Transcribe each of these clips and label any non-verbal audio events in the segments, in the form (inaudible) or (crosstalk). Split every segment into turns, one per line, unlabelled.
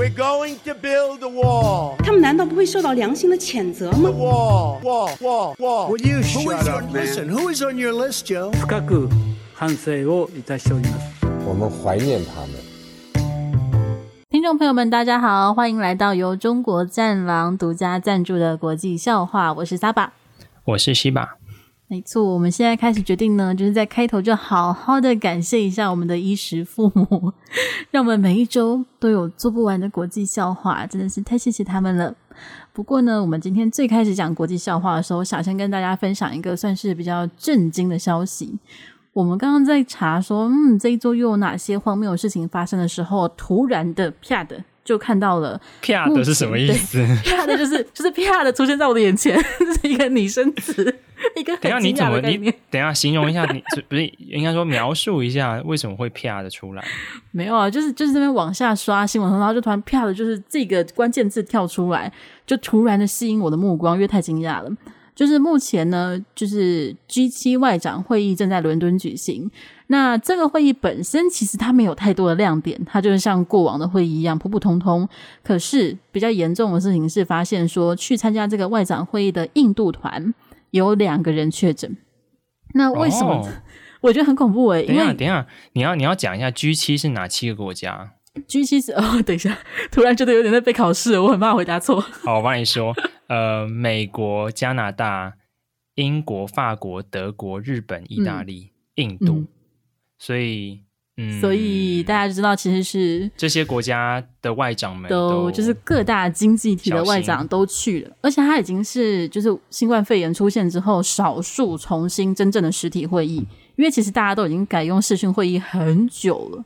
We're going to build a wall.
他们难道不会受到良心的谴责吗
Wall, wall, wall, wall.
Would you
Who
shut
is
up,
on-
man?
Listen, who is on your list, Joe?
深く反省をいたしております。
我们怀念他们。
听众朋友们，大家好，欢迎来到由中国战狼独家赞助的国际笑话，我是萨巴。
我是西巴。
没错，我们现在开始决定呢，就是在开头就好好的感谢一下我们的衣食父母，让我们每一周都有做不完的国际笑话，真的是太谢谢他们了。不过呢，我们今天最开始讲国际笑话的时候，我想先跟大家分享一个算是比较震惊的消息。我们刚刚在查说，嗯，这一周又有哪些荒谬的事情发生的时候，突然的啪的就看到了
啪的是什么意思？
啪 (laughs) 的就是就是啪的出现在我的眼前，(laughs) 这是一个拟声词，(laughs) 一个很
等一下你
惊
怎么你。等一下形容一下你这不是应该说描述一下为什么会啪的出来？
没有啊，就是就是这边往下刷新闻，然后就突然啪的，就是这个关键字跳出来，就突然的吸引我的目光，因为太惊讶了。就是目前呢，就是 G 七外长会议正在伦敦举行。那这个会议本身其实它没有太多的亮点，它就是像过往的会议一样普普通通。可是比较严重的事情是，发现说去参加这个外长会议的印度团有两个人确诊。那为什么？
哦 (laughs)
我觉得很恐怖诶、欸，
等一下，
因为
等一下，你要你要讲一下 G 七是哪七个国家？
G 七是哦，等一下，突然觉得有点在被考试，我很怕回答错。
好，我帮你说，呃，美国、加拿大、英国、法国、德国、日本、意大利、印度，
嗯。
所以，嗯，
所以大家就知道，其实是
这些国家的外长们
都就是各大经济体的外长都去了，而且他已经是就是新冠肺炎出现之后，少数重新真正的实体会议，因为其实大家都已经改用视讯会议很久了，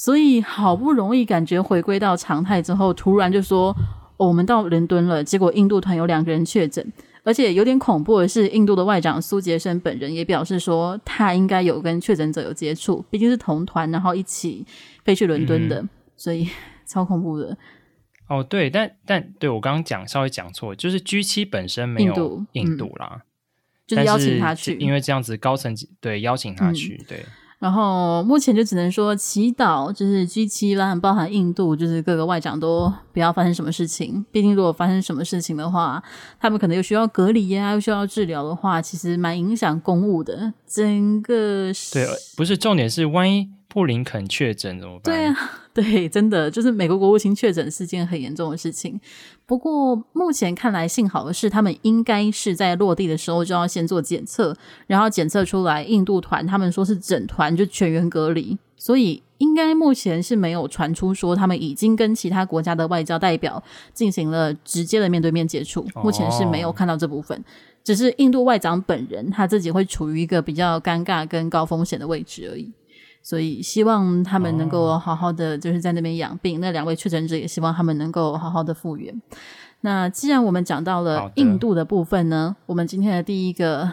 所以好不容易感觉回归到常态之后，突然就说、哦、我们到伦敦了，结果印度团有两个人确诊。而且有点恐怖的是，印度的外长苏杰生本人也表示说，他应该有跟确诊者有接触，毕竟是同团，然后一起飞去伦敦的，嗯、所以 (laughs) 超恐怖的。
哦，对，但但对我刚刚讲稍微讲错，就是 G 七本身没有印度啦，嗯、
就是邀请他去，
因为这样子高层级对邀请他去，嗯、对。
然后目前就只能说祈祷，就是 G7，当然包含印度，就是各个外长都不要发生什么事情。毕竟如果发生什么事情的话，他们可能又需要隔离呀、啊，又需要治疗的话，其实蛮影响公务的。整个
对，不是重点是万一。布林肯确诊怎么办？
对啊，(laughs) 对，真的就是美国国务卿确诊是件很严重的事情。不过目前看来，幸好的是他们应该是在落地的时候就要先做检测，然后检测出来印度团他们说是整团就全员隔离，所以应该目前是没有传出说他们已经跟其他国家的外交代表进行了直接的面对面接触，目前是没有看到这部分。哦、只是印度外长本人他自己会处于一个比较尴尬跟高风险的位置而已。所以希望他们能够好好的，就是在那边养病。Oh. 那两位确诊者也希望他们能够好好的复原。那既然我们讲到了印度的部分呢，我们今天的第一个，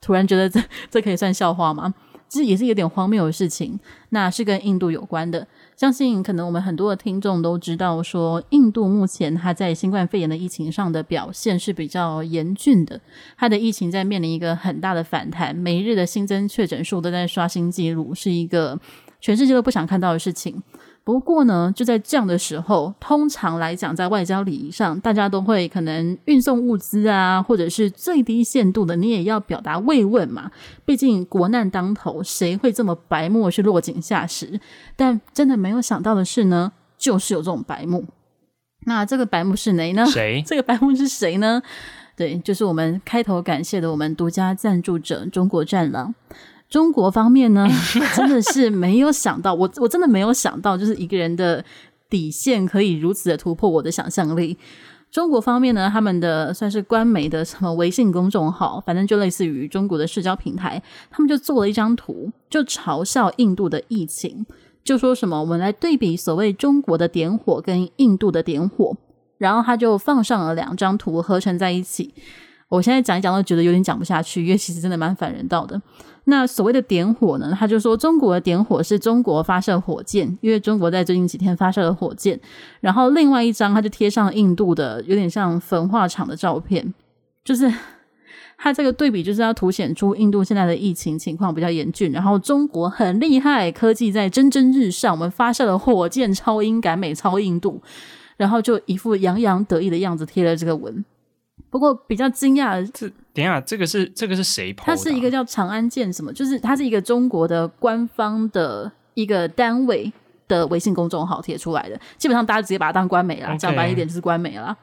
突然觉得这 (laughs) 这可以算笑话吗？其实也是有点荒谬的事情，那是跟印度有关的。相信可能我们很多的听众都知道，说印度目前它在新冠肺炎的疫情上的表现是比较严峻的，它的疫情在面临一个很大的反弹，每日的新增确诊数都在刷新记录，是一个全世界都不想看到的事情。不过呢，就在这样的时候，通常来讲，在外交礼仪上，大家都会可能运送物资啊，或者是最低限度的，你也要表达慰问嘛。毕竟国难当头，谁会这么白目去落井下石？但真的没有想到的是呢，就是有这种白目。那这个白目是谁呢？
谁？(laughs)
这个白目是谁呢？对，就是我们开头感谢的我们独家赞助者中国战狼。中国方面呢，(laughs) 真的是没有想到，我我真的没有想到，就是一个人的底线可以如此的突破我的想象力。中国方面呢，他们的算是官媒的什么微信公众号，反正就类似于中国的社交平台，他们就做了一张图，就嘲笑印度的疫情，就说什么我们来对比所谓中国的点火跟印度的点火，然后他就放上了两张图合成在一起。我现在讲一讲都觉得有点讲不下去，因为其实真的蛮反人道的。那所谓的点火呢，他就说中国的点火是中国发射火箭，因为中国在最近几天发射了火箭。然后另外一张他就贴上印度的有点像焚化厂的照片，就是 (laughs) 他这个对比就是要凸显出印度现在的疫情情况比较严峻，然后中国很厉害，科技在蒸蒸日上，我们发射了火箭超英赶美超印度，然后就一副洋洋得意的样子贴了这个文。不过比较惊讶的
是，等一下这个是这个是谁啊？
它是一个叫长安健什么，就是它是一个中国的官方的一个单位的微信公众号贴出来的，基本上大家直接把它当官媒了，okay. 讲白一点就是官媒了。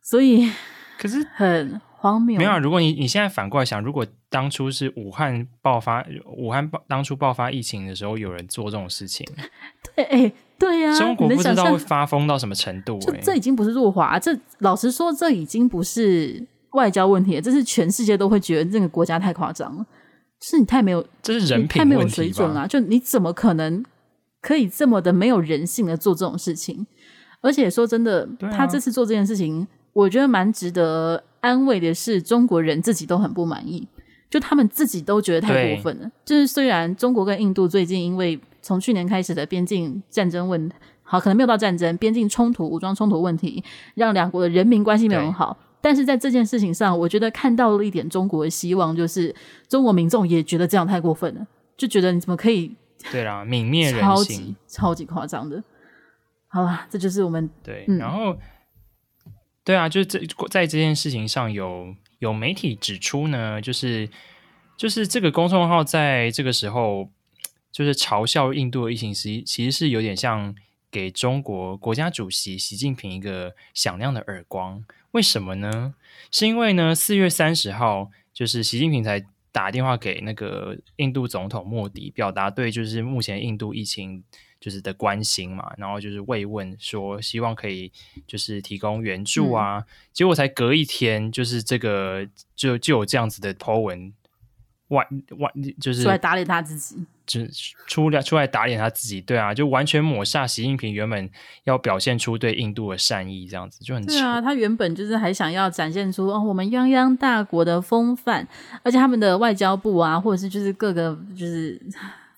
所以
可是
很荒谬。
没有啊，如果你你现在反过来想，如果当初是武汉爆发，武汉爆当初爆发疫情的时候，有人做这种事情，(laughs)
对，哎，对呀、啊，
中国不知道会发疯到什么程度、欸。
这已经不是弱华，这老实说，这已经不是外交问题了，这是全世界都会觉得这个国家太夸张了，是你太没有，
这是人品
太没有水准了、啊。就你怎么可能可以这么的没有人性的做这种事情？而且说真的，啊、他这次做这件事情。我觉得蛮值得安慰的是，中国人自己都很不满意，就他们自己都觉得太过分了。就是虽然中国跟印度最近因为从去年开始的边境战争问题，好，可能没有到战争，边境冲突、武装冲突问题，让两国的人民关系没有很好。但是在这件事情上，我觉得看到了一点中国的希望，就是中国民众也觉得这样太过分了，就觉得你怎么可以？
对啦，泯灭人性，
超级超级夸张的。好了，这就是我们
对，
嗯、
然后。对啊，就是这在这件事情上有有媒体指出呢，就是就是这个公众号在这个时候就是嘲笑印度的疫情，其实其实是有点像给中国国家主席习近平一个响亮的耳光。为什么呢？是因为呢，四月三十号就是习近平才打电话给那个印度总统莫迪，表达对就是目前印度疫情。就是的关心嘛，然后就是慰问，说希望可以就是提供援助啊，嗯、结果才隔一天，就是这个就就有这样子的 po 文，外外就是
出来打脸他自己，
就出来出来打脸他自己，对啊，就完全抹煞习近平原本要表现出对印度的善意，这样子就很
对啊，他原本就是还想要展现出哦我们泱泱大国的风范，而且他们的外交部啊，或者是就是各个就是。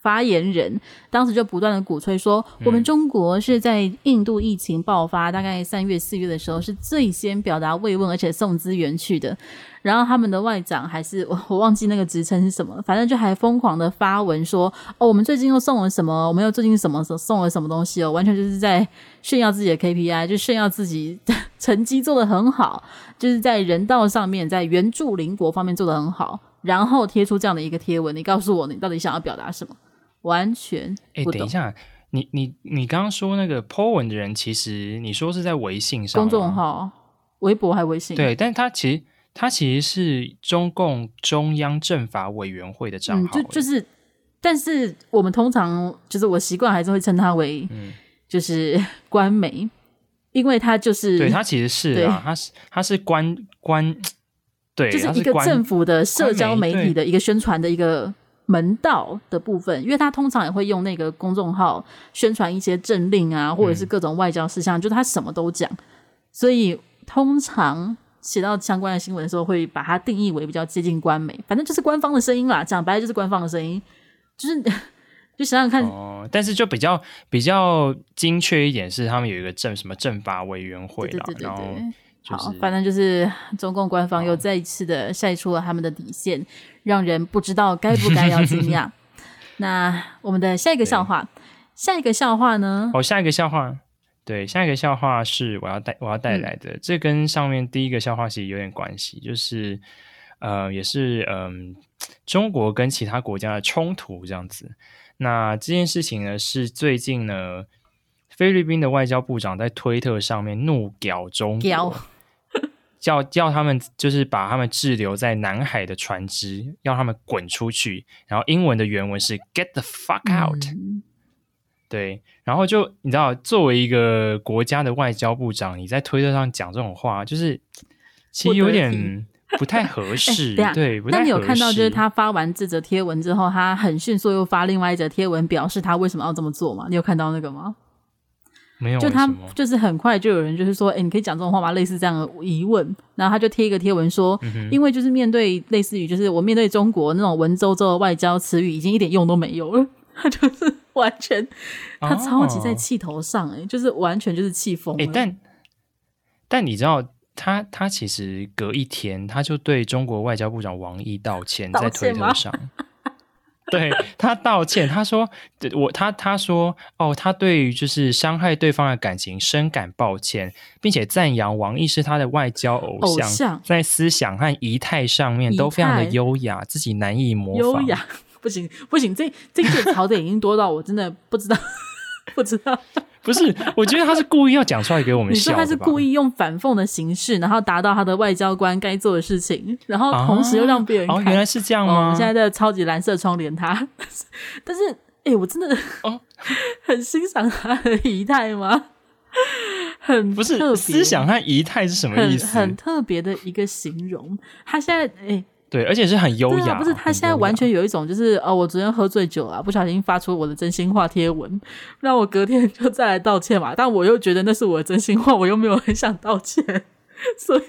发言人当时就不断的鼓吹说，我们中国是在印度疫情爆发大概三月四月的时候是最先表达慰问而且送资源去的。然后他们的外长还是我 (laughs) 我忘记那个职称是什么，反正就还疯狂的发文说，哦，我们最近又送了什么，我们又最近什么送了什么东西哦，完全就是在炫耀自己的 KPI，就炫耀自己 (laughs) 成绩做得很好，就是在人道上面，在援助邻国方面做得很好，然后贴出这样的一个贴文，你告诉我你到底想要表达什么？完全哎、欸，
等一下，你你你刚刚说那个 po 文的人，其实你说是在微信上，
公众号、微博还微信？
对，但他其实他其实是中共中央政法委员会的账号、欸，
就就是，但是我们通常就是我习惯还是会称他为，嗯，就是 (laughs) 官媒、嗯，因为他就是
对他其实是啊，他是他是官官，(tsk) 对，
就是一个政府的社交媒体的一个宣传的一个。门道的部分，因为他通常也会用那个公众号宣传一些政令啊，或者是各种外交事项，嗯、就他什么都讲，所以通常写到相关的新闻的时候，会把它定义为比较接近官媒，反正就是官方的声音啦。讲白了就是官方的声音，就是 (laughs) 就想想看
哦。但是就比较比较精确一点，是他们有一个政什么政法委员会啦，对对对对对，然后。就是、
好，反正就是 (laughs) 中共官方又再一次的晒出了他们的底线，让人不知道该不该要惊讶。(laughs) 那我们的下一个笑话，下一个笑话呢？
哦，下一个笑话，对，下一个笑话是我要带我要带来的、嗯，这跟上面第一个笑话其实有点关系，就是呃，也是嗯、呃，中国跟其他国家的冲突这样子。那这件事情呢，是最近呢，菲律宾的外交部长在推特上面怒屌中国。叫叫他们就是把他们滞留在南海的船只，要他们滚出去。然后英文的原文是 “get the fuck out”。嗯。对，然后就你知道，作为一个国家的外交部长，你在推特上讲这种话，就是其实有点不太合适。(laughs) 欸、对，不太合适。那
你有看到，就是他发完这则贴文之后，他很迅速又发另外一则贴文，表示他为什么要这么做吗？你有看到那个吗？
没有，
就他就是很快就有人就是说，哎，你可以讲这种话吗？类似这样的疑问，然后他就贴一个贴文说，嗯、因为就是面对类似于就是我面对中国那种文绉绉的外交词语，已经一点用都没有了。(laughs) 他就是完全，他超级在气头上，哎、哦，就是完全就是气疯了。
哎，但但你知道，他他其实隔一天，他就对中国外交部长王毅道歉，
道歉
在推特上。对他道歉，他说：“我他他说哦，他对于就是伤害对方的感情深感抱歉，并且赞扬王毅是他的外交偶像，
偶像
在思想和仪态上面都非常的优雅，自己难以模仿。
优雅 (laughs) 不行不行，这这句槽点已经多到我真的不知道 (laughs) 不知道。”
不是，我觉得他是故意要讲出来给我们笑。
你说他是故意用反讽的形式，然后达到他的外交官该做的事情，然后同时又让别人看。
哦，原来是这样吗？
哦、我们现在在超级蓝色窗帘，他，(laughs) 但是，哎、欸，我真的哦，(laughs) 很欣赏他的仪态吗？很
不是思想和仪态是什么意思？
很，很特别的一个形容。他现在，哎、欸。
对，而且是很优雅。
啊、不是他现在完全有一种就是哦，我昨天喝醉酒了，不小心发出我的真心话贴文，让我隔天就再来道歉嘛。但我又觉得那是我的真心话，我又没有很想道歉，所以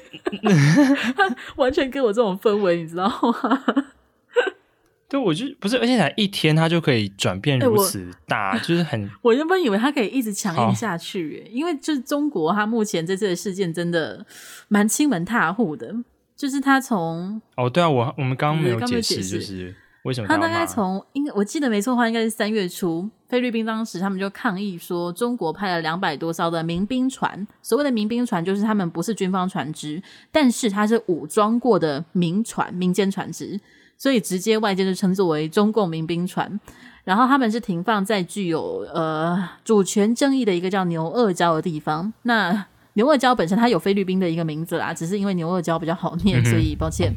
他 (laughs) 完全给我这种氛围，你知道吗？(laughs)
对，我就不是，而且才一天，他就可以转变如此大，欸、就是很。(laughs)
我原本以为他可以一直强硬下去，因为就是中国，他目前这次的事件真的蛮欺门踏户的。就是他从
哦，对啊，我我们刚刚没有解释，就是为什么他，
他大概从应该我记得没错的话，应该是三月初，菲律宾当时他们就抗议说，中国派了两百多艘的民兵船，所谓的民兵船就是他们不是军方船只，但是它是武装过的民船、民间船只，所以直接外界就称作为中共民兵船。然后他们是停放在具有呃主权争议的一个叫牛轭礁的地方。那牛轭礁本身它有菲律宾的一个名字啦，只是因为牛轭礁比较好念，所以抱歉。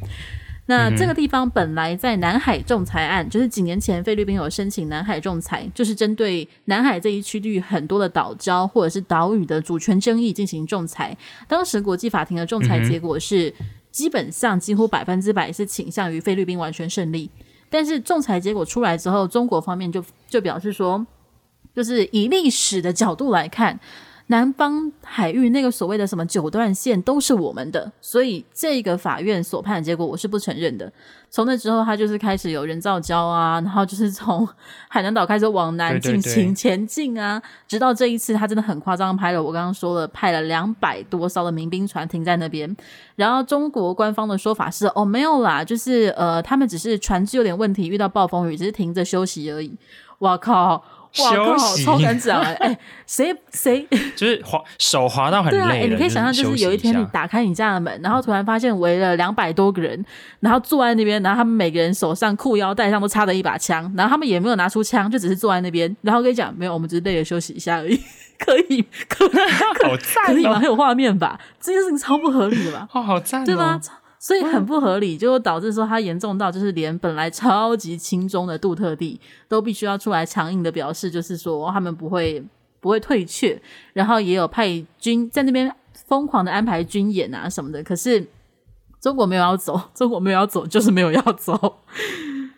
那这个地方本来在南海仲裁案，就是几年前菲律宾有申请南海仲裁，就是针对南海这一区域很多的岛礁或者是岛屿的主权争议进行仲裁。当时国际法庭的仲裁结果是，基本上几乎百分之百是倾向于菲律宾完全胜利。但是仲裁结果出来之后，中国方面就就表示说，就是以历史的角度来看。南方海域那个所谓的什么九段线都是我们的，所以这个法院所判的结果我是不承认的。从那之后，他就是开始有人造礁啊，然后就是从海南岛开始往南进行前进啊，对对对，直到这一次他真的很夸张，拍了我刚刚说了，派了两百多艘的民兵船停在那边。然后中国官方的说法是，哦，没有啦，就是呃，他们只是船只有点问题，遇到暴风雨，只是停着休息而已。哇靠！哇，刚好超敢讲哎！哎，谁谁 (laughs)
就是滑手滑到很累。对啊，哎，
你可以想象，就是有一天你打开你家的门，然后突然发现围了两百多个人，然后坐在那边，然后他们每个人手上裤腰带上都插着一把枪，然后他们也没有拿出枪，就只是坐在那边，然后跟你讲，没有，我们只是累了休息一下而已。可以，可以，
好赞，
可以吗？很有画面吧？这件事情超不合理的吧？
哦，好赞，
对吗？所以很不合理，就导致说他严重到就是连本来超级轻中的杜特地都必须要出来强硬的表示，就是说他们不会不会退却，然后也有派军在那边疯狂的安排军演啊什么的。可是中国没有要走，中国没有要走，就是没有要走。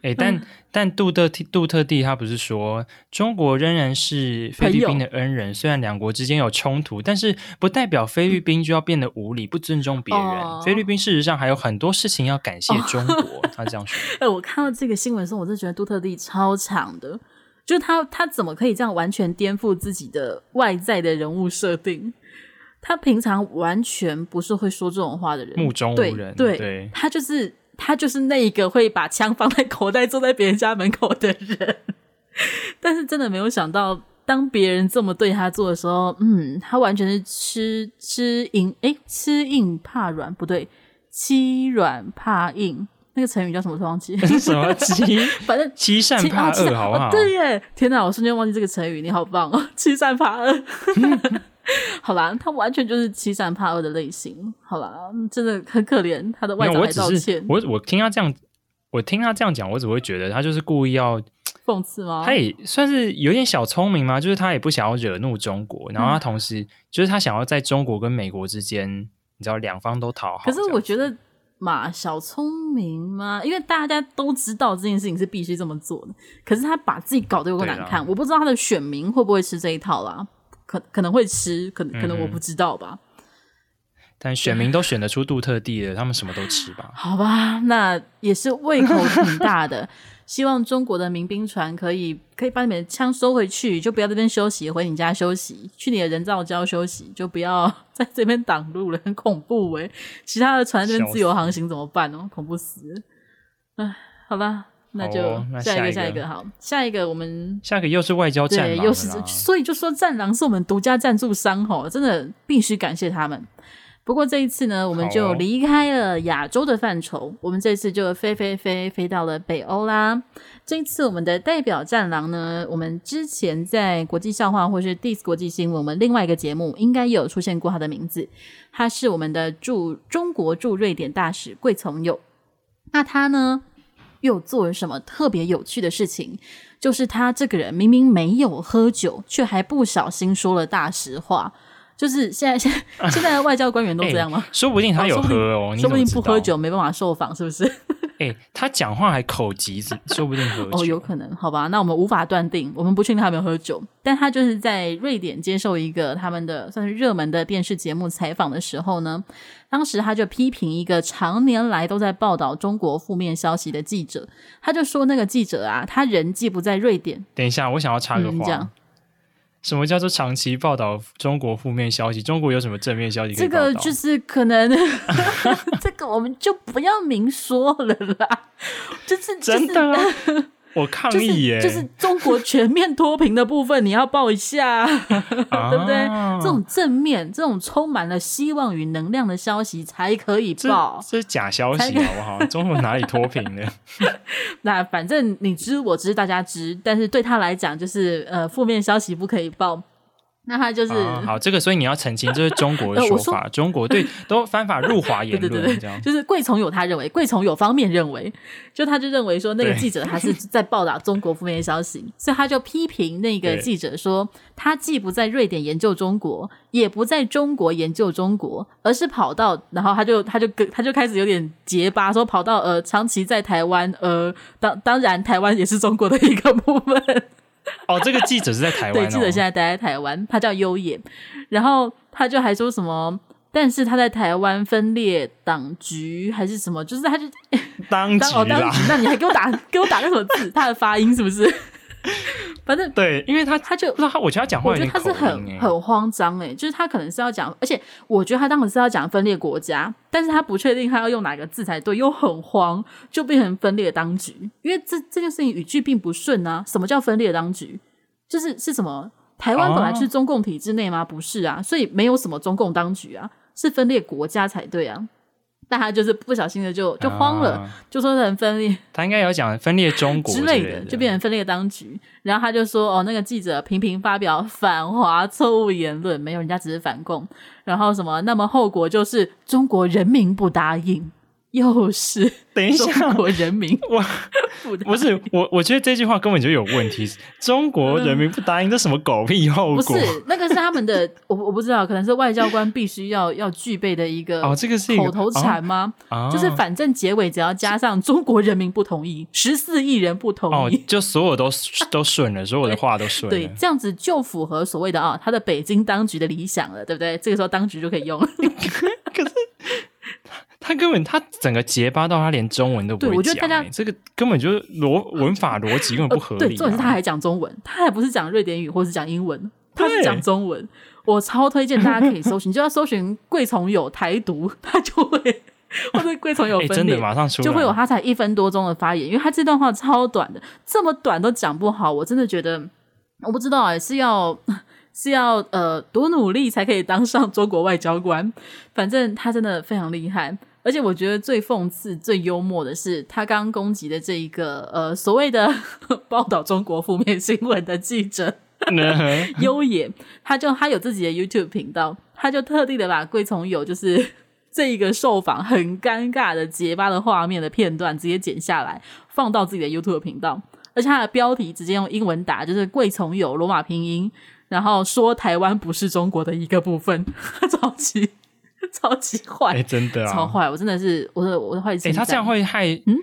哎、欸，但、嗯、但杜特杜特地他不是说中国仍然是菲律宾的恩人，虽然两国之间有冲突，但是不代表菲律宾就要变得无理、不尊重别人。哦、菲律宾事实上还有很多事情要感谢中国。哦、他这样说。(laughs)
哎、欸，我看到这个新闻的时候，我就觉得杜特地超强的，就他他怎么可以这样完全颠覆自己的外在的人物设定？他平常完全不是会说这种话的人，
目中无人。
对，对
对
他就是。他就是那一个会把枪放在口袋坐在别人家门口的人，但是真的没有想到，当别人这么对他做的时候，嗯，他完全是吃吃硬，诶，吃硬怕软，不对，欺软怕硬，那个成语叫什么？忘记 (laughs)
什么欺？反正
欺
善怕恶，好不好？
对耶！天哪，我瞬间忘记这个成语，你好棒哦！(laughs) 欺善怕恶。(laughs) (laughs) 好啦，他完全就是欺善怕恶的类型。好啦，真的很可怜，他的外长还道歉。
我我听他这样，我听他这样讲，我只会觉得他就是故意要
讽刺吗？
他也算是有点小聪明吗，就是他也不想要惹怒中国，然后他同时、嗯、就是他想要在中国跟美国之间，你知道两方都讨好。
可是我觉得嘛，小聪明嘛，因为大家都知道这件事情是必须这么做的，可是他把自己搞得有够难看，我不知道他的选民会不会吃这一套啦。可可能会吃，可能可能我不知道吧。嗯、
但选民都选得出杜特地了，他们什么都吃吧？(laughs)
好吧，那也是胃口挺大的。希望中国的民兵船可以可以把你们的枪收回去，就不要在这边休息，回你家休息，去你的人造礁休息，就不要 (laughs) 在这边挡路了，很恐怖诶。其他的船在这边自由航行怎么办哦？恐怖死了！唉，好吧，那就下一个，下一个，好，下一个我们
下一个又是外交战，
对，又是，所以就说战狼是我们独家赞助商吼，真的必须感谢他们。不过这一次呢，我们就离开了亚洲的范畴，哦、我们这次就飞飞飞飞到了北欧啦。这一次我们的代表战狼呢，我们之前在国际笑话或是 Diss 国际新闻，我们另外一个节目应该也有出现过他的名字。他是我们的驻中国驻瑞典大使桂从友。那他呢，又做了什么特别有趣的事情？就是他这个人明明没有喝酒，却还不小心说了大实话。就是现在，现在 (laughs) 现在的外交官员都这样吗？
欸、说不定他有喝哦，
说不定不喝酒没办法受访，是不是？(laughs)
哎、欸，他讲话还口急，说不定喝酒。
哦，有可能，好吧？那我们无法断定，我们不确定他有没有喝酒。但他就是在瑞典接受一个他们的算是热门的电视节目采访的时候呢，当时他就批评一个常年来都在报道中国负面消息的记者，他就说那个记者啊，他人既不在瑞典。
等一下，我想要插个话。嗯什么叫做长期报道中国负面消息？中国有什么正面消息？
这个就是可能，(laughs) 这个我们就不要明说了啦。就是、就是、
真的、啊。我抗议耶、
就是！就是中国全面脱贫的部分，你要报一下，(laughs) 对不对？这种正面、这种充满了希望与能量的消息才可以报。
这，这是假消息，好不好？(laughs) 中国哪里脱贫了？(laughs)
那反正你知我知，大家知，但是对他来讲，就是呃，负面消息不可以报。那他就是、
啊、好，这个所以你要澄清，这是中国的 (laughs) 说法。呃、中国对都翻法入华言论，(laughs) 这样
就是贵从有他认为，贵从有方面认为，就他就认为说那个记者他是在报道中国负面消息，所以他就批评那个记者说，他既不在瑞典研究中国，也不在中国研究中国，而是跑到，然后他就他就跟他就开始有点结巴，说跑到呃长期在台湾，呃当当然台湾也是中国的一个部分。(laughs)
哦，这个记者是在台湾、哦。
对，记者现在待在台湾，他叫优野，然后他就还说什么，但是他在台湾分裂党局还是什么，就是他就
当 (laughs) 局啦。
当局，那你还给我打 (laughs) 给我打个什么字？他的发音是不是？反正
对，因为他
他就
他，我觉得他讲话，我觉得他是
很很慌张诶，就是他可能是要讲，而且我觉得他当时是要讲分裂国家，但是他不确定他要用哪个字才对，又很慌，就变成分裂当局。因为这这件事情语句并不顺啊。什么叫分裂当局？就是是什么？台湾本来是中共体制内吗？不是啊，所以没有什么中共当局啊，是分裂国家才对啊。但他就是不小心的就就慌了，啊、就说很分裂。(laughs)
他应该有讲分裂中国之类的，
就变成分裂当局。然后他就说：“哦，那个记者频频发表反华错误言论，没有，人家只是反共。然后什么？那么后果就是中国人民不答应。”又是 (laughs) 等一下，中国人民
我不是我，我觉得这句话根本就有问题。中国人民不答应，这什么狗屁后果？
不是那个是他们的，(laughs) 我我不知道，可能是外交官必须要要具备的一个
哦，这个是
口头禅吗？哦、就是反正结尾只要加上中国人民不同意，十四亿人不同意，
哦、就所有都都顺了，所有的话都顺了
对。对，这样子就符合所谓的啊、哦，他的北京当局的理想了，对不对？这个时候当局就可以用。(laughs)
可是。他根本他整个结巴到他连中文都不会讲，我觉得大家这个根本就是逻 (laughs) 文法逻辑根本不合理、啊呃。对，重点是他还讲中文，他还不是讲瑞典语或是讲英文，他是讲中文。我超推荐大家可以搜寻，你就要搜寻贵从友台独，他就会或者桂从有 (laughs) 分裂、欸，真的马上出就会有他才一分多钟的发言，因为他这段话超短的，这么短都讲不好，我真的觉得我不知道哎、欸，是要。(laughs) 是要呃多努力才可以当上中国外交官，反正他真的非常厉害，而且我觉得最讽刺、最幽默的是，他刚刚攻击的这一个呃所谓的 (laughs) 报道中国负面新闻的记者 (laughs) 优野，他就他有自己的 YouTube 频道，他就特地的把桂从友就是这一个受访很尴尬的结巴的画面的片段直接剪下来放到自己的 YouTube 频道，而且他的标题直接用英文打，就是桂从友罗马拼音。然后说台湾不是中国的一个部分，(laughs) 超级 (laughs) 超级坏，哎、欸，真的啊，
超坏！我真的是我的我的坏心。哎、欸，
他这样会害嗯，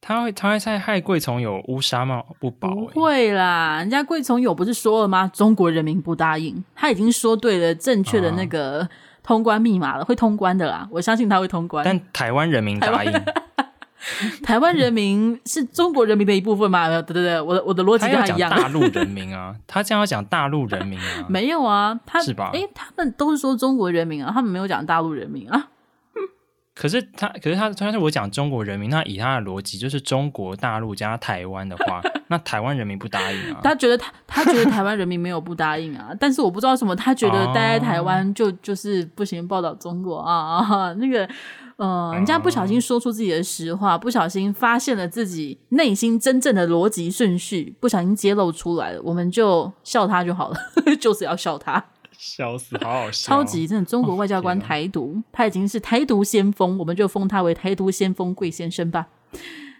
他会他会害害贵从有乌纱帽不保、欸？
不会啦，人家贵从有不是说了吗？中国人民不答应，他已经说对了正确的那个通关密码了，啊、会通关的啦，我相信他会通关。
但台湾人民答应，(laughs)
台湾人民是中国人民的一部分吗？(laughs) 对对对，我的我的逻辑跟他一样。
大陆人民啊，(laughs) 他这样要讲大陆人民啊？
没有啊，他
是吧？
哎，他们都是说中国人民啊，他们没有讲大陆人民啊。
可是他，可是他，他是我讲中国人民，那以他的逻辑，就是中国大陆加台湾的话，那台湾人民不答应啊？
他觉得他他觉得台湾人民没有不答应啊，但是我不知道什么，他觉得待在台湾就、哦、就是不行，报道中国啊啊那个。嗯，人家不小心说出自己的实话，不小心发现了自己内心真正的逻辑顺序，不小心揭露出来了，我们就笑他就好了，(laughs) 就是要笑他，
笑死，好好笑，
超级真的，中国外交官台独，哦、他已经是台独先锋，我们就封他为台独先锋贵先生吧。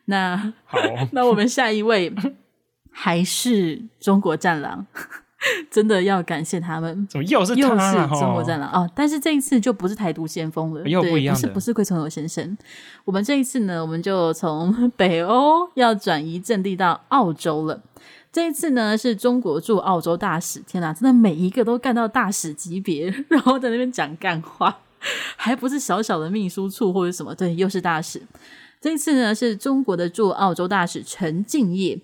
那
好，(laughs)
那我们下一位还是中国战狼。(laughs) 真的要感谢他们，
怎么又是他
又是中国战狼哦？但是这一次就不是台独先锋了，
又不一样，
不是不是桂从友先生。我们这一次呢，我们就从北欧要转移阵地到澳洲了。这一次呢，是中国驻澳洲大使，天哪，真的每一个都干到大使级别，(laughs) 然后在那边讲干话，还不是小小的秘书处或者什么？对，又是大使。这一次呢，是中国的驻澳洲大使陈敬业。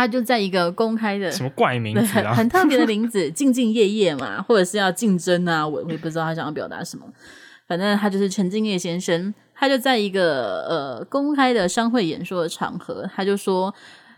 他就在一个公开的
什么怪名字啊，
很很特别的名字，(laughs) 兢兢业业嘛，或者是要竞争啊，我我也不知道他想要表达什么。反正他就是陈敬业先生，他就在一个呃公开的商会演说的场合，他就说，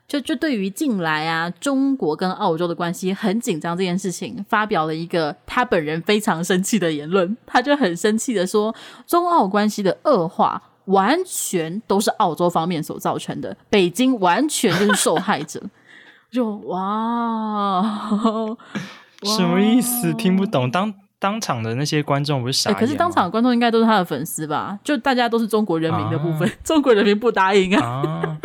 就就对于近来啊中国跟澳洲的关系很紧张这件事情，发表了一个他本人非常生气的言论。他就很生气的说，中澳关系的恶化。完全都是澳洲方面所造成的，北京完全就是受害者。(laughs) 就哇，(laughs)
什么意思？听不懂。当当场的那些观众不是傻眼？
可是当场的观众应该都是他的粉丝吧？就大家都是中国人民的部分，啊、(laughs) 中国人民不答应啊，啊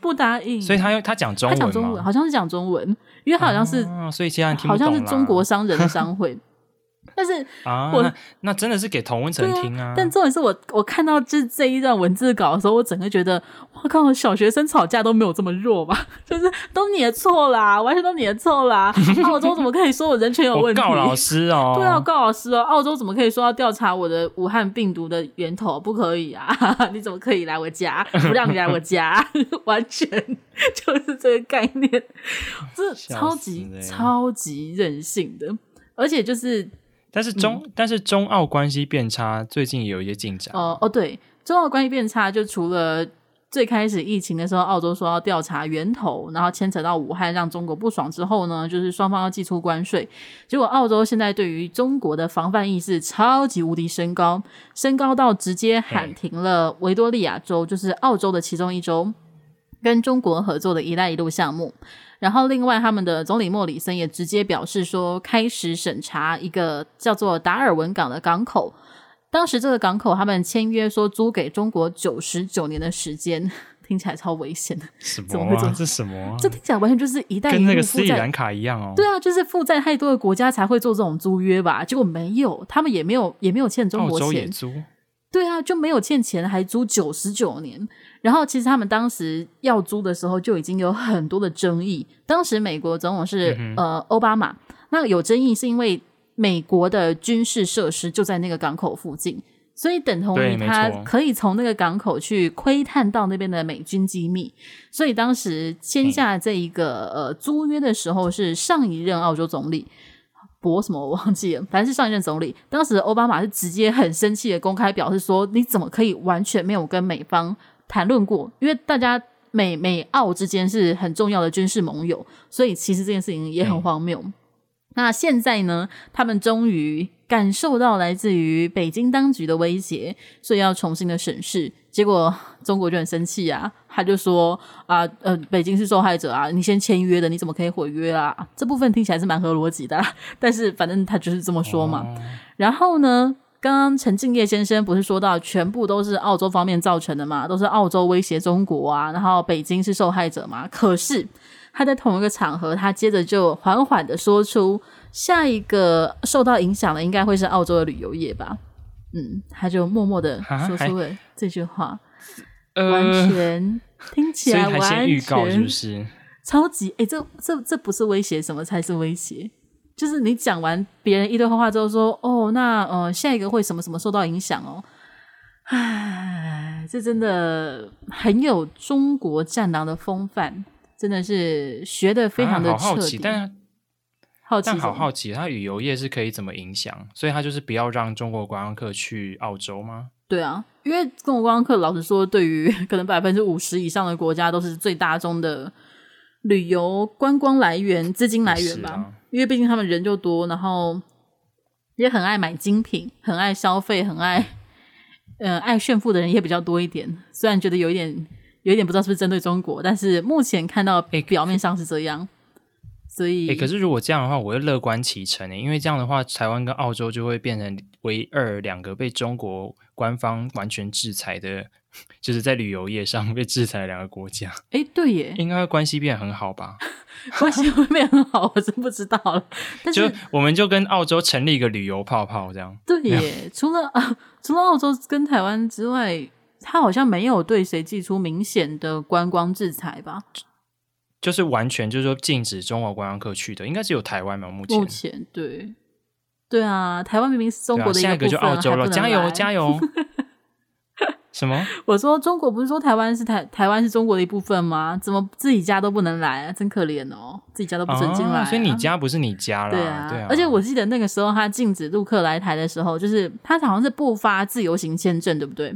不答应。
所以他他讲中文，他讲
中文，好像是讲中文，因为他好像是，
啊、所以其他人听
好像是中国商人的商会。但是
啊，
我
那，那真的是给童文成听啊！
啊但重点是我我看到这这一段文字稿的时候，我整个觉得，我靠，小学生吵架都没有这么弱吧？(laughs) 就是都你的错啦，完全都你的错啦！(laughs) 澳洲怎么可以说我人权有问
题？告老师哦！
对啊，告老师哦！澳洲怎么可以说要调查我的武汉病毒的源头？不可以啊！(laughs) 你怎么可以来我家？不让你来我家，完全就是这个概念，这超级超级任性的，而且就是。
但是中、嗯、但是中澳关系变差，最近也有一些进展。
哦哦，对，中澳关系变差，就除了最开始疫情的时候，澳洲说要调查源头，然后牵扯到武汉，让中国不爽之后呢，就是双方要寄出关税。结果澳洲现在对于中国的防范意识超级无敌升高，升高到直接喊停了维多利亚州，就是澳洲的其中一州，跟中国合作的一带一路项目。然后，另外他们的总理莫里森也直接表示说，开始审查一个叫做达尔文港的港口。当时这个港口他们签约说租给中国九十九年的时间，(laughs) 听起来超危险的。
什么、啊？
怎么会这么？
这什么、啊？
这听起来完全就是一
代那个斯里兰卡一样哦。
对啊，就是负债太多的国家才会做这种租约吧？结果没有，他们也没有也没有欠中
国钱。
对啊，就没有欠钱，还租九十九年。然后，其实他们当时要租的时候就已经有很多的争议。当时美国总统是、嗯、呃奥巴马，那有争议是因为美国的军事设施就在那个港口附近，所以等同于他可以从那个港口去窥探到那边的美军机密。所以当时签下这一个、嗯、呃租约的时候是上一任澳洲总理博什么我忘记了，反正是上一任总理。当时奥巴马是直接很生气的公开表示说：“你怎么可以完全没有跟美方？”谈论过，因为大家美美澳之间是很重要的军事盟友，所以其实这件事情也很荒谬。嗯、那现在呢，他们终于感受到来自于北京当局的威胁，所以要重新的审视。结果中国就很生气啊，他就说啊，呃，北京是受害者啊，你先签约的，你怎么可以毁约啊？这部分听起来是蛮合逻辑的，但是反正他就是这么说嘛。哦、然后呢？刚刚陈敬业先生不是说到全部都是澳洲方面造成的嘛？都是澳洲威胁中国啊，然后北京是受害者嘛？可是他在同一个场合，他接着就缓缓的说出，下一个受到影响的应该会是澳洲的旅游业吧？嗯，他就默默的说出了这句话，呃、完全听起来完全预告是不是超级？哎，这这这不是威胁，什么才是威胁？就是你讲完别人一堆坏话之后说，哦，那呃下一个会什么什么受到影响哦，唉，这真的很有中国战狼的风范，真的是学的非常的彻底。
啊、好好奇，但
好奇，
但好好奇，它旅游业是可以怎么影响？所以他就是不要让中国观光客去澳洲吗？
对啊，因为中国观光客老实说，对于可能百分之五十以上的国家，都是最大宗的旅游观光来源、资金来源吧。啊、因为毕竟他们人就多，然后也很爱买精品，很爱消费，很爱呃爱炫富的人也比较多一点。虽然觉得有一点有一点不知道是不是针对中国，但是目前看到表面上是这样。所以，
哎、欸，可是如果这样的话，我会乐观其成诶，因为这样的话，台湾跟澳洲就会变成唯二两个被中国官方完全制裁的，(laughs) 就是在旅游业上 (laughs) 被制裁的两个国家。
哎、欸，对耶，
应该关系变很好吧？(laughs)
关系会变很好，我真不知道了。但是，
就我们就跟澳洲成立一个旅游泡泡，这样。
对耶，除了啊，除了澳洲跟台湾之外，他好像没有对谁寄出明显的观光制裁吧？
就是完全就是说禁止中国观光客去的，应该是有台湾嘛？目前，
目前对，对啊，台湾明明是中国的一个部分，
下一个就澳洲了，加油加油！(laughs) 什么？
我说中国不是说台湾是台台湾是中国的一部分吗？怎么自己家都不能来啊？真可怜哦，自己家都不准进来、啊
啊，所以你家不是你家了？
对啊，
对啊。
而且我记得那个时候他禁止陆客来台的时候，就是他好像是不发自由行签证，对不对？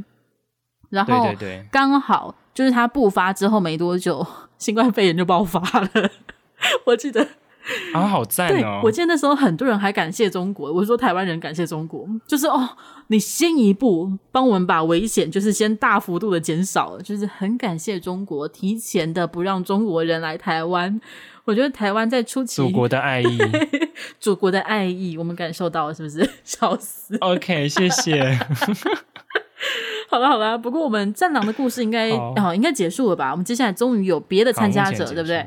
然后对对对，刚好就是他不发之后没多久。新冠肺炎就爆发了，(laughs) 我记得 (laughs)
啊，好赞哦！
我记得那时候很多人还感谢中国，我是说台湾人感谢中国，就是哦，你先一步帮我们把危险就是先大幅度的减少了，就是很感谢中国提前的不让中国人来台湾。我觉得台湾在初期
祖国的爱意，(laughs)
祖国的爱意，我们感受到了，是不是？(laughs) 笑死
！OK，谢谢。
好了好了，不过我们战狼的故事应该哦，哦应该结束了吧？我们接下来终于有别的参加者，对不对？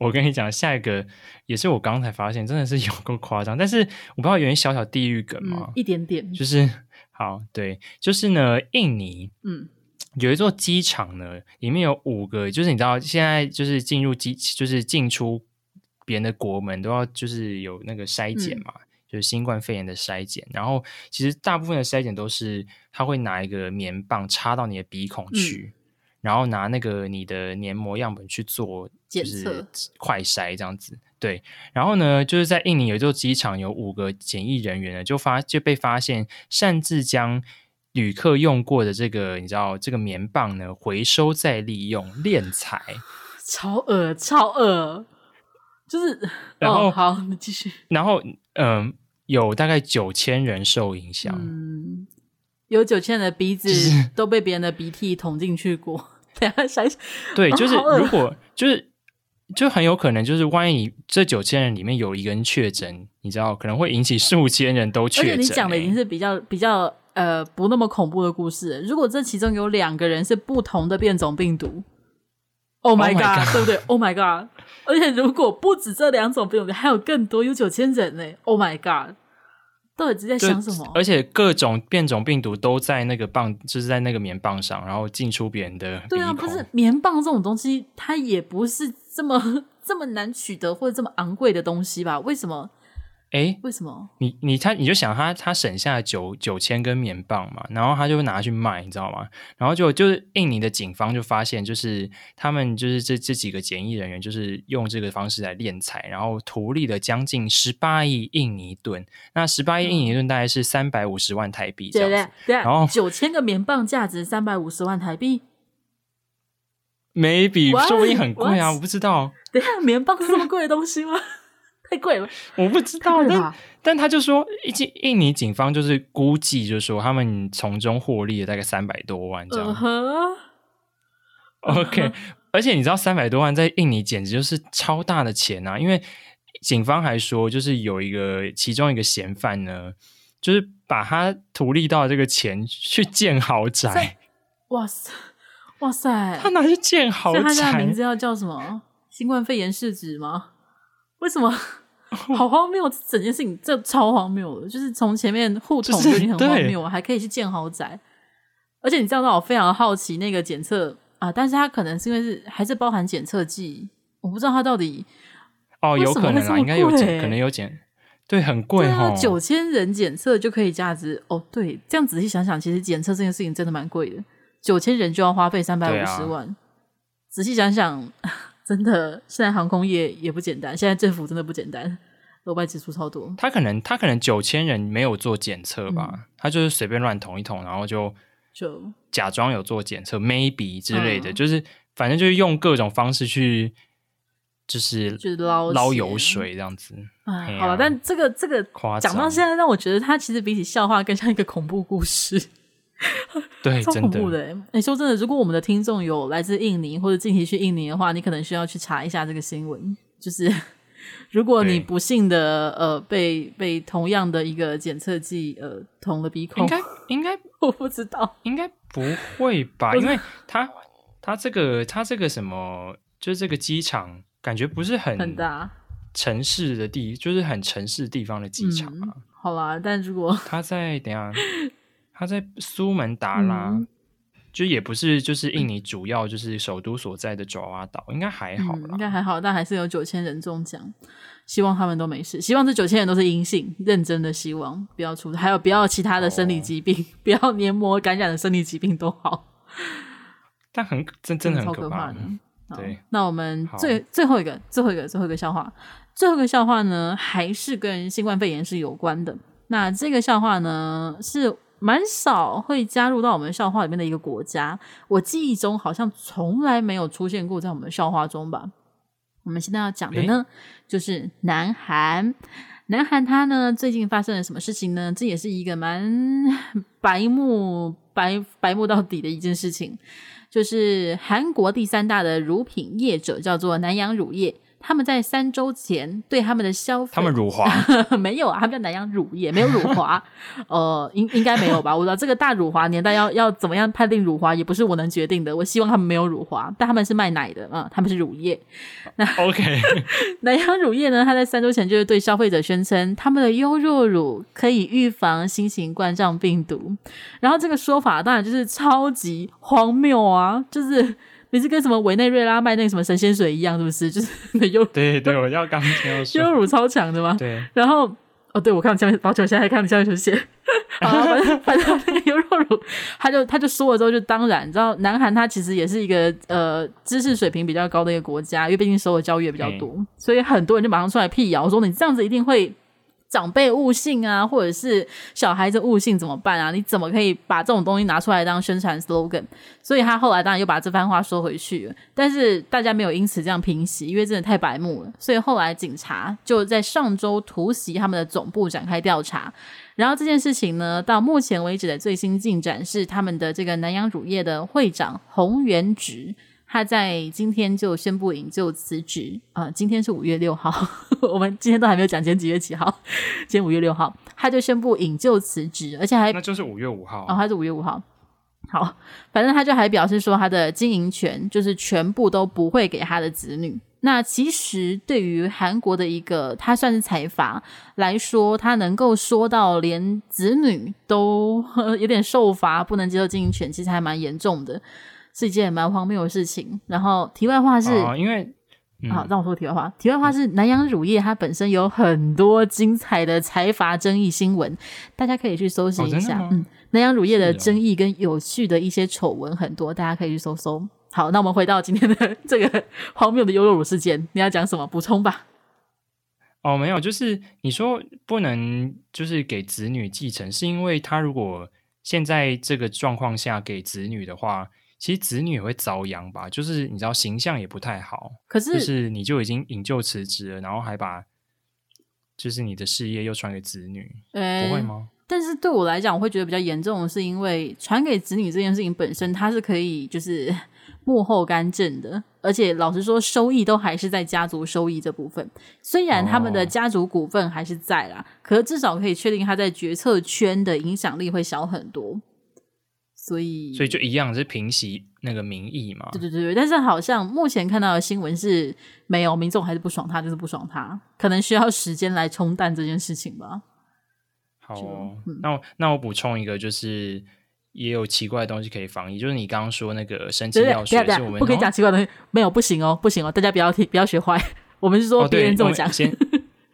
我跟你讲，下一个也是我刚才发现，真的是有够夸张。但是我不知道有点小小地狱梗吗、
嗯？一点点，
就是好对，就是呢，印尼
嗯
有一座机场呢，里面有五个，就是你知道现在就是进入机，就是进出别人的国门都要就是有那个筛检嘛。嗯就是新冠肺炎的筛检，然后其实大部分的筛检都是他会拿一个棉棒插到你的鼻孔去，嗯、然后拿那个你的黏膜样本去做就是快筛这样子。对，然后呢，就是在印尼有一座机场，有五个检疫人员呢，就发就被发现擅自将旅客用过的这个你知道这个棉棒呢回收再利用敛财，(laughs)
超恶超恶，就是然后、哦、好你继续，
然后嗯。呃有大概九千人受影响，
嗯，有九千人的鼻子 (laughs) 都被别人的鼻涕捅进去过。(laughs) 等下想想，
对，就是如果就是就很有可能就是万一这九千人里面有一个人确诊，你知道可能会引起数千人都确诊。
你讲的已经是比较比较呃不那么恐怖的故事。如果这其中有两个人是不同的变种病毒，Oh my god，, oh my god 对不对？Oh my god，而且如果不止这两种病毒，还有更多，有九千人呢，Oh my god。到底在想什么？
而且各种变种病毒都在那个棒，就是在那个棉棒上，然后进出别人的。
对啊，不是棉棒这种东西，它也不是这么这么难取得或者这么昂贵的东西吧？为什么？
哎，
为什么？
你你他你就想他他省下九九千根棉棒嘛，然后他就拿去卖，你知道吗？然后就就是印尼的警方就发现，就是他们就是这这几个检疫人员，就是用这个方式来敛财，然后图利了将近十八亿印尼盾。那十八亿印尼盾大概是三百五十万台币这样子。
对。
然后
九千个棉棒价值三百五十万台币
，maybe 说不定很贵啊，我不知道。
等下，棉棒是这么贵的东西吗？太贵了，(laughs)
我不知道。但但他就说，印印尼警方就是估计，就是说他们从中获利了大概三百多万这样。Uh huh. Huh. 而且你知道三百多万在印尼简直就是超大的钱啊！因为警方还说，就是有一个其中一个嫌犯呢，就是把他图利到这个钱去建豪宅。
哇塞，哇塞，
他拿去建豪宅，
他家的名字要叫什么？新冠肺炎市值吗？为什么？(laughs) 好荒谬！整件事情这超荒谬的，就是从前面互捅就已经很荒谬了，还可以去建豪宅。而且你知道，让我非常好奇那个检测啊，但是它可能是因为是还是包含检测剂，我不知道它到底
哦，有可能啊，应该有检，可能有检。对，很贵哦，
九千人检测就可以价值哦。对，这样仔细想想，其实检测这件事情真的蛮贵的，九千人就要花费三百五十万。啊、仔细想想，真的，现在航空业也不简单，现在政府真的不简单，额外支出超多。
他可能他可能九千人没有做检测吧，嗯、他就是随便乱捅一捅，然后就就假装有做检测，maybe 之类的，嗯、就是反正就是用各种方式去。就是就是捞捞油水这样子，
哎，好了，但这个这个讲到现在，让我觉得它其实比起笑话更像一个恐怖故事，(laughs)
对，
超恐怖的。哎、欸，说真的，如果我们的听众有来自印尼或者近期去印尼的话，你可能需要去查一下这个新闻。就是 (laughs) 如果你不幸的呃被被同样的一个检测剂呃捅了鼻孔，
应该 (laughs) 应该
我不知道，
应该不会吧？因为他他这个他这个什么，就是这个机场。感觉不是很很大城市的地，就是很城市地方的机场啊。
嗯、好啦，但如果
他在等下，他在苏门答腊，嗯、就也不是就是印尼主要就是首都所在的爪哇岛，应该还好啦、
嗯，应该还好，但还是有九千人中奖，希望他们都没事，希望这九千人都是阴性，认真的希望不要出，还有不要其他的生理疾病，哦、(laughs) 不要黏膜感染的生理疾病都好。(laughs)
但很真真的很可怕的。对，
那我们最好最后一个、最后一个、最后一个笑话，最后一个笑话呢，还是跟新冠肺炎是有关的。那这个笑话呢，是蛮少会加入到我们笑话里面的一个国家，我记忆中好像从来没有出现过在我们的笑话中吧。我们现在要讲的呢，诶就是南韩。南韩它呢，最近发生了什么事情呢？这也是一个蛮白目、白白目到底的一件事情。就是韩国第三大的乳品业者叫做南洋乳业，他们在三周前对他们的消费，
他们乳华 (laughs)
没有啊，他们叫南洋乳业，没有乳华，(laughs) 呃，应应该没有吧？我知道这个大乳华年代要要怎么样判定乳华，也不是我能决定的。我希望他们没有乳华，但他们是卖奶的啊、嗯，他们是乳业。(laughs) 那
OK，
南洋乳业呢，他在三周前就是对消费者宣称，他们的优酪乳可以预防新型冠状病毒。然后这个说法当然就是超级荒谬啊，就是。你是跟什么委内瑞拉卖那个什么神仙水一样，是不是？就是 (laughs) 那优
对对，我要刚刚说优
酪乳超强的吗？
对。
然后哦，对我看下面，抱歉，我现在还看下面有写。(laughs) 啊，反正反正那个优酪乳，他就他就说了之后，就当然，你知道，南韩它其实也是一个呃知识水平比较高的一个国家，因为毕竟受的教育也比较多，欸、所以很多人就马上出来辟谣说，你这样子一定会。长辈误信啊，或者是小孩子误信怎么办啊？你怎么可以把这种东西拿出来当宣传 slogan？所以他后来当然又把这番话说回去了。但是大家没有因此这样平息，因为真的太白目了。所以后来警察就在上周突袭他们的总部展开调查。然后这件事情呢，到目前为止的最新进展是，他们的这个南洋乳业的会长洪元植。他在今天就宣布引咎辞职啊、呃！今天是五月六号，(laughs) 我们今天都还没有讲今天几月几号。今天五月六号，他就宣布引咎辞职，而且还
那就是五月五号
哦，他是五月五号。好，反正他就还表示说，他的经营权就是全部都不会给他的子女。那其实对于韩国的一个他算是财阀来说，他能够说到连子女都 (laughs) 有点受罚，不能接受经营权，其实还蛮严重的。是一件蛮荒谬的事情。然后题外话是，
哦、因为、
嗯、好让我说题外话。题外话是，南洋乳业它本身有很多精彩的财阀争议新闻，大家可以去搜寻一下。哦、嗯，南洋乳业的争议跟有趣的一些丑闻很多，大家可以去搜搜。好，那我们回到今天的 (laughs) 这个荒谬的优酪乳事件，你要讲什么？补充吧。
哦，没有，就是你说不能就是给子女继承，是因为他如果现在这个状况下给子女的话。其实子女也会遭殃吧，就是你知道形象也不太好。
可是，
就是你就已经引咎辞职了，然后还把就是你的事业又传给子女，欸、不会吗？
但是对我来讲，我会觉得比较严重的是，因为传给子女这件事情本身，它是可以就是 (laughs) 幕后干政的，而且老实说，收益都还是在家族收益这部分。虽然他们的家族股份还是在啦，哦、可是至少可以确定他在决策圈的影响力会小很多。所以，
所以就一样是平息那个民意嘛。
对对对对，但是好像目前看到的新闻是没有民众还是不爽他，就是不爽他，可能需要时间来冲淡这件事情吧。
好哦，嗯、那我那我补充一个，就是也有奇怪的东西可以防疫，就是你刚刚说那个神奇药水，是我们
不可以讲奇怪的东西，没有不行哦，不行哦，大家不要听，不要学坏。我们是说别人这么讲。
哦、先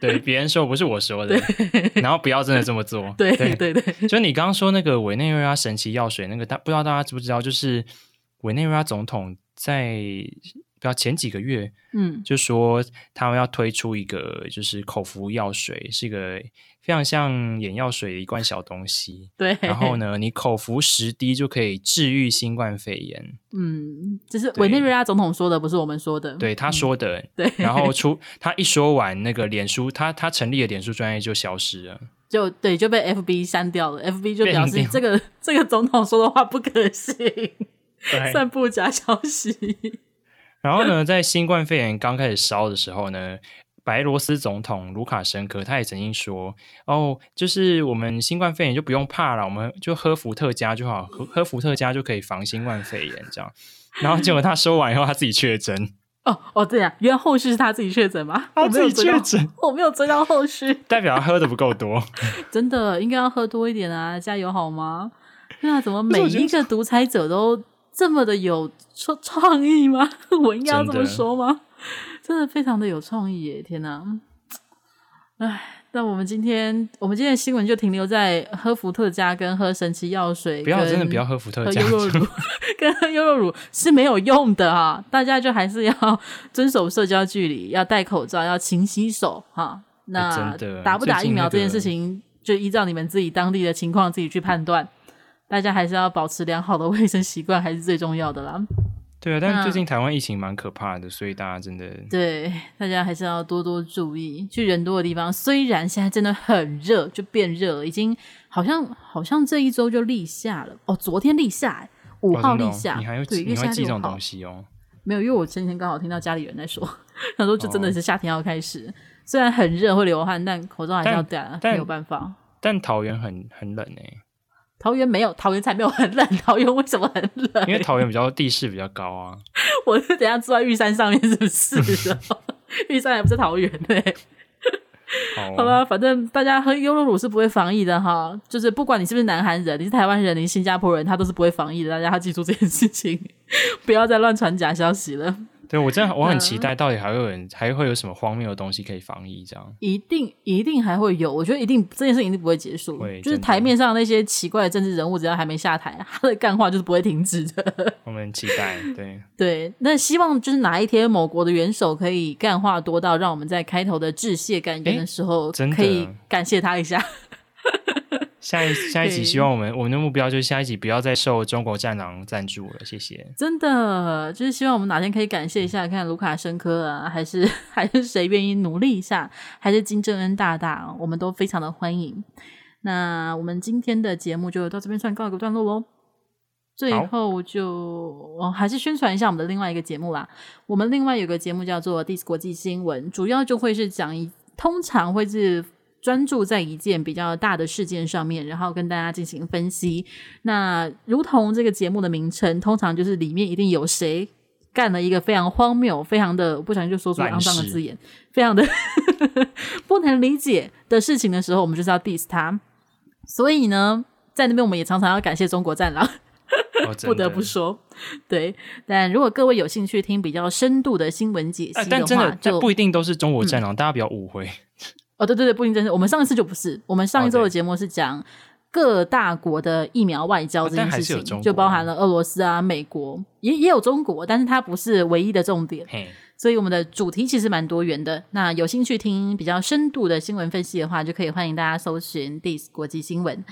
对，别人说不是我说的，(laughs) 然后不要真的这么做。(laughs)
对对对，对，
就你刚刚说那个委内瑞拉神奇药水，那个大不知道大家知不知道，就是委内瑞拉总统在。要前几个月，嗯，就说他们要推出一个就是口服药水，是一个非常像眼药水的一罐小东西。对，然后呢，(laughs) 你口服十滴就可以治愈新冠肺炎。
嗯，这是委内瑞拉总统说的，不是我们说的。
对，他说的。
嗯、对，
然后出他一说完，那个脸书他他成立的脸书专业就消失了，
就对就被 FB 删掉了。FB 就表示这个这个总统说的话不可信，散布假消息。(laughs)
然后呢，在新冠肺炎刚开始烧的时候呢，白罗斯总统卢卡申科他也曾经说：“哦，就是我们新冠肺炎就不用怕了，我们就喝伏特加就好，喝喝伏特加就可以防新冠肺炎。”这样。然后结果他说完以后，他自己确诊。(laughs)
哦哦，对呀、啊，原来后续是他自己确诊吗？
他自己确诊，(laughs)
我没有追到后续，
代表他喝的不够多。(laughs)
真的应该要喝多一点啊！加油好吗？那怎么每一个独裁者都？这么的有创创意吗？我应该要这么说吗？真的，非常的有创意耶！天哪，哎，那我们今天我们今天的新闻就停留在喝伏特加跟喝神奇药水，
不要真的不要喝伏特加，
优酪乳 (laughs) 跟喝优酪乳是没有用的啊！大家就还是要 (laughs) 遵守社交距离，要戴口罩，要勤洗手哈。那打不打疫苗这件事情，就依照你们自己当地的情况自己去判断。大家还是要保持良好的卫生习惯，还是最重要的啦。
对啊，但是最近台湾疫情蛮可怕的，所以大家真的
对大家还是要多多注意。去人多的地方，虽然现在真的很热，就变热了，已经好像好像这一周就立夏了哦。昨天立夏，五号立夏，
哦哦、你还有
对，
你会记这种东西哦？
没有，因为我前天刚好听到家里人在说，他说就真的是夏天要开始，哦、虽然很热会流汗，但口罩还是要戴，没有办法。
但桃园很很冷诶、欸。
桃园没有，桃园才没有很冷。桃园为什么很冷？
因为桃园比较地势比较高啊。(laughs)
我是等下住在玉山上面，是不是？(laughs) 玉山还不是桃园呢、欸。好了，反正大家喝优酪乳是不会防疫的哈。就是不管你是不是南韩人，你是台湾人，你是新加坡人，他都是不会防疫的。大家要记住这件事情，不要再乱传假消息了。
对，我真的我很期待，到底还会有人、嗯、还会有什么荒谬的东西可以防疫？这样
一定一定还会有，我觉得一定这件事情一定不会结束。就是台面上那些奇怪的政治人物，只要还没下台，他的干话就是不会停止的。(laughs)
我们很期待，对 (laughs)
对，那希望就是哪一天某国的元首可以干话多到让我们在开头的致谢感言的时候，可以感谢他一下。
下一下一集，希望我们我们的目标就是下一集不要再受中国战狼赞助了，谢谢。
真的，就是希望我们哪天可以感谢一下，看卢卡申科啊，还是 (laughs) 还是谁愿意努力一下，还是金正恩大大，我们都非常的欢迎。那我们今天的节目就到这边算告一个段落喽。最后就我还是宣传一下我们的另外一个节目啦。我们另外有个节目叫做《This 国际新闻》，主要就会是讲一，通常会是。专注在一件比较大的事件上面，然后跟大家进行分析。那如同这个节目的名称，通常就是里面一定有谁干了一个非常荒谬、非常的不小心就说出肮脏的字眼，非常的 (laughs) 不能理解的事情的时候，我们就是要 diss 他。所以呢，在那边我们也常常要感谢中国战狼，哦、(laughs) 不得不说，对。但如果各位有兴趣听比较深度的新闻解析的话，呃、
但真的就不一定都是中国战狼，嗯、大家不要误会。
哦，对对对，不一定真是。我们上一次就不是，我们上一周的节目是讲各大国的疫苗外交这件事情，就包含了俄罗斯啊、美国，也也有中国，但是它不是唯一的重点。所以我们的主题其实蛮多元的。那有兴趣听比较深度的新闻分析的话，就可以欢迎大家搜寻 “This 国际新闻”。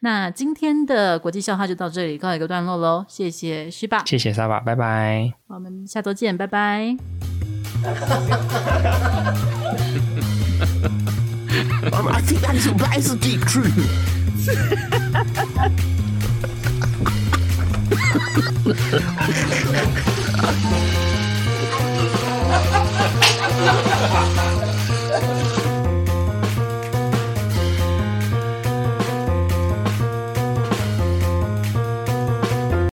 那今天的国际笑话就到这里告一个段落喽，谢谢西爸，
谢谢沙爸，拜拜。
我们下周见，拜拜。(laughs)
I think that is, that is a deep truth. (laughs)